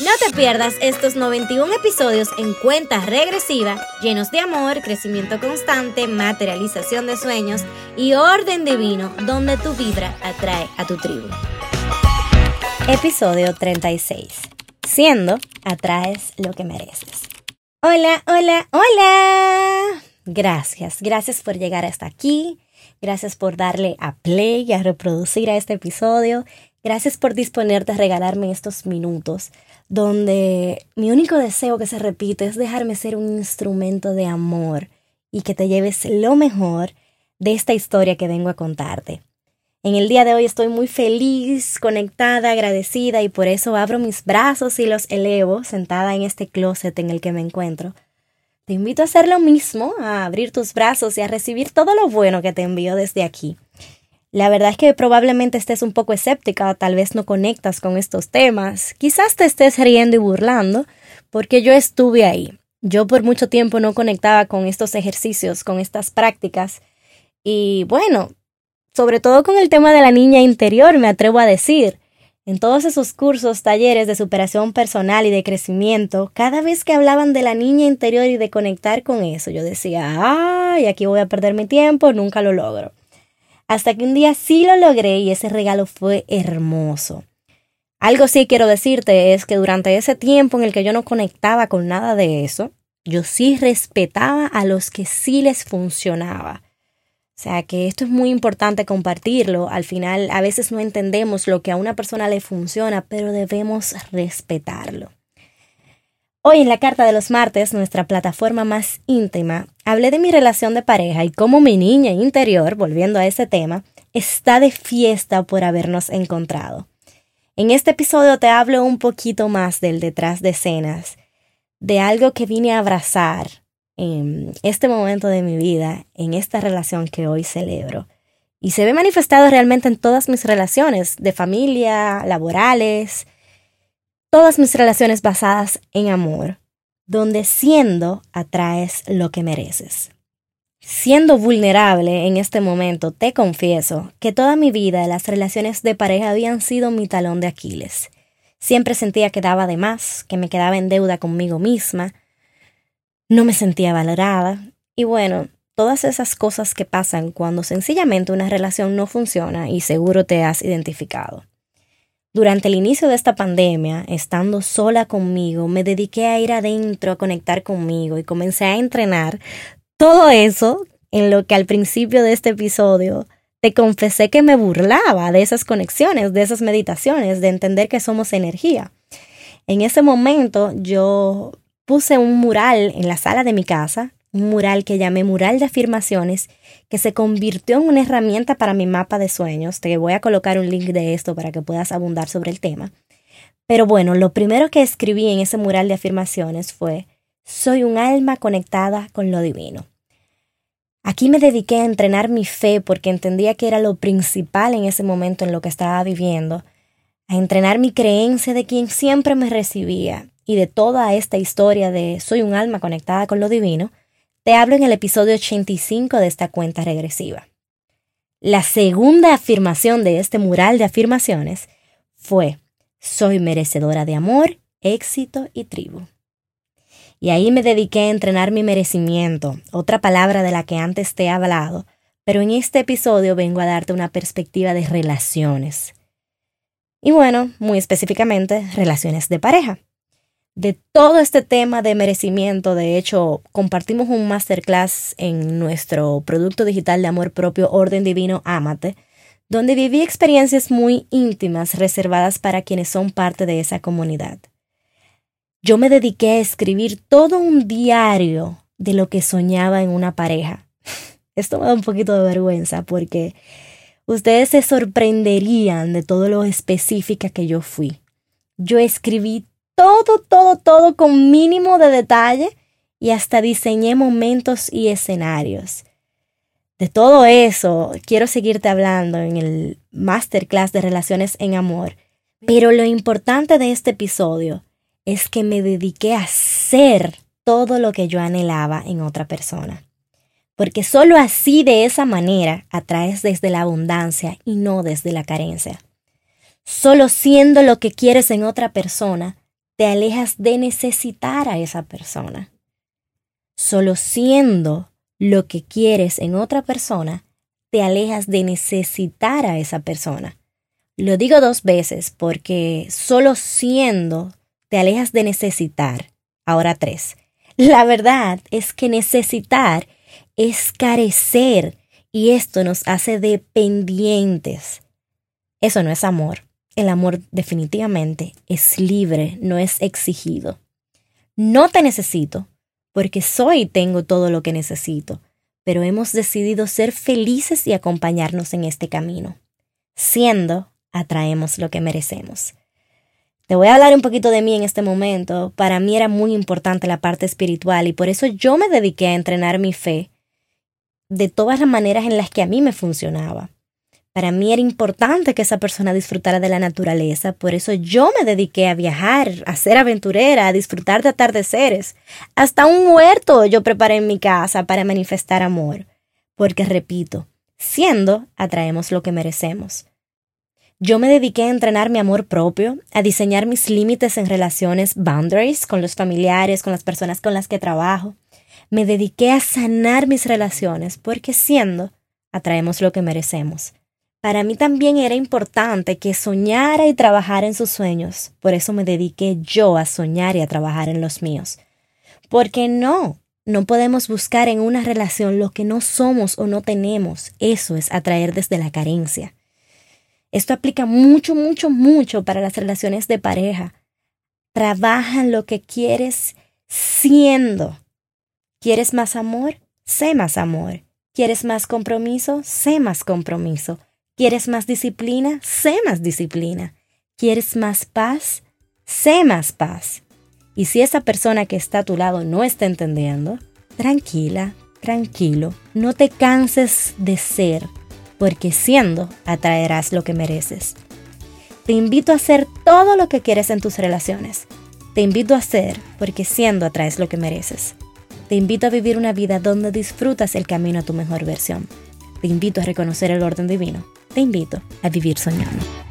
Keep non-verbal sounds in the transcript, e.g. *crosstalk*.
No te pierdas estos 91 episodios en cuenta regresiva, llenos de amor, crecimiento constante, materialización de sueños y orden divino, donde tu vibra atrae a tu tribu. Episodio 36. Siendo, atraes lo que mereces. Hola, hola, hola. Gracias, gracias por llegar hasta aquí. Gracias por darle a play y a reproducir a este episodio. Gracias por disponerte a regalarme estos minutos donde mi único deseo que se repite es dejarme ser un instrumento de amor y que te lleves lo mejor de esta historia que vengo a contarte. En el día de hoy estoy muy feliz, conectada, agradecida y por eso abro mis brazos y los elevo sentada en este closet en el que me encuentro. Te invito a hacer lo mismo, a abrir tus brazos y a recibir todo lo bueno que te envío desde aquí. La verdad es que probablemente estés un poco escéptica, tal vez no conectas con estos temas, quizás te estés riendo y burlando, porque yo estuve ahí. Yo por mucho tiempo no conectaba con estos ejercicios, con estas prácticas, y bueno, sobre todo con el tema de la niña interior, me atrevo a decir. En todos esos cursos, talleres de superación personal y de crecimiento, cada vez que hablaban de la niña interior y de conectar con eso, yo decía, ay, aquí voy a perder mi tiempo, nunca lo logro. Hasta que un día sí lo logré y ese regalo fue hermoso. Algo sí quiero decirte es que durante ese tiempo en el que yo no conectaba con nada de eso, yo sí respetaba a los que sí les funcionaba. O sea que esto es muy importante compartirlo. Al final a veces no entendemos lo que a una persona le funciona, pero debemos respetarlo. Hoy en la Carta de los Martes, nuestra plataforma más íntima, hablé de mi relación de pareja y cómo mi niña interior, volviendo a ese tema, está de fiesta por habernos encontrado. En este episodio te hablo un poquito más del detrás de escenas, de algo que vine a abrazar en este momento de mi vida, en esta relación que hoy celebro. Y se ve manifestado realmente en todas mis relaciones, de familia, laborales, todas mis relaciones basadas en amor, donde siendo atraes lo que mereces. Siendo vulnerable en este momento, te confieso que toda mi vida las relaciones de pareja habían sido mi talón de Aquiles. Siempre sentía que daba de más, que me quedaba en deuda conmigo misma, no me sentía valorada y bueno, todas esas cosas que pasan cuando sencillamente una relación no funciona y seguro te has identificado. Durante el inicio de esta pandemia, estando sola conmigo, me dediqué a ir adentro, a conectar conmigo y comencé a entrenar todo eso en lo que al principio de este episodio te confesé que me burlaba de esas conexiones, de esas meditaciones, de entender que somos energía. En ese momento yo puse un mural en la sala de mi casa un mural que llamé mural de afirmaciones, que se convirtió en una herramienta para mi mapa de sueños. Te voy a colocar un link de esto para que puedas abundar sobre el tema. Pero bueno, lo primero que escribí en ese mural de afirmaciones fue, soy un alma conectada con lo divino. Aquí me dediqué a entrenar mi fe porque entendía que era lo principal en ese momento en lo que estaba viviendo, a entrenar mi creencia de quien siempre me recibía y de toda esta historia de soy un alma conectada con lo divino, te hablo en el episodio 85 de esta cuenta regresiva. La segunda afirmación de este mural de afirmaciones fue, soy merecedora de amor, éxito y tribu. Y ahí me dediqué a entrenar mi merecimiento, otra palabra de la que antes te he hablado, pero en este episodio vengo a darte una perspectiva de relaciones. Y bueno, muy específicamente, relaciones de pareja de todo este tema de merecimiento. De hecho, compartimos un masterclass en nuestro producto digital de amor propio, Orden Divino Amate, donde viví experiencias muy íntimas reservadas para quienes son parte de esa comunidad. Yo me dediqué a escribir todo un diario de lo que soñaba en una pareja. *laughs* Esto me da un poquito de vergüenza porque ustedes se sorprenderían de todo lo específica que yo fui. Yo escribí todo, todo, todo con mínimo de detalle y hasta diseñé momentos y escenarios. De todo eso quiero seguirte hablando en el masterclass de relaciones en amor. Pero lo importante de este episodio es que me dediqué a ser todo lo que yo anhelaba en otra persona. Porque solo así de esa manera atraes desde la abundancia y no desde la carencia. Solo siendo lo que quieres en otra persona, te alejas de necesitar a esa persona. Solo siendo lo que quieres en otra persona, te alejas de necesitar a esa persona. Lo digo dos veces porque solo siendo te alejas de necesitar. Ahora tres. La verdad es que necesitar es carecer y esto nos hace dependientes. Eso no es amor. El amor definitivamente es libre, no es exigido. No te necesito porque soy y tengo todo lo que necesito, pero hemos decidido ser felices y acompañarnos en este camino. Siendo, atraemos lo que merecemos. Te voy a hablar un poquito de mí en este momento. Para mí era muy importante la parte espiritual y por eso yo me dediqué a entrenar mi fe de todas las maneras en las que a mí me funcionaba. Para mí era importante que esa persona disfrutara de la naturaleza, por eso yo me dediqué a viajar, a ser aventurera, a disfrutar de atardeceres. Hasta un huerto yo preparé en mi casa para manifestar amor. Porque repito, siendo, atraemos lo que merecemos. Yo me dediqué a entrenar mi amor propio, a diseñar mis límites en relaciones, boundaries, con los familiares, con las personas con las que trabajo. Me dediqué a sanar mis relaciones porque siendo, atraemos lo que merecemos. Para mí también era importante que soñara y trabajara en sus sueños, por eso me dediqué yo a soñar y a trabajar en los míos. Porque no, no podemos buscar en una relación lo que no somos o no tenemos, eso es atraer desde la carencia. Esto aplica mucho, mucho, mucho para las relaciones de pareja. Trabaja en lo que quieres siendo. ¿Quieres más amor? Sé más amor. ¿Quieres más compromiso? Sé más compromiso. ¿Quieres más disciplina? Sé más disciplina. ¿Quieres más paz? Sé más paz. Y si esa persona que está a tu lado no está entendiendo, tranquila, tranquilo, no te canses de ser porque siendo atraerás lo que mereces. Te invito a hacer todo lo que quieres en tus relaciones. Te invito a hacer porque siendo atraes lo que mereces. Te invito a vivir una vida donde disfrutas el camino a tu mejor versión. Te invito a reconocer el orden divino. Te invito a vivir soñando.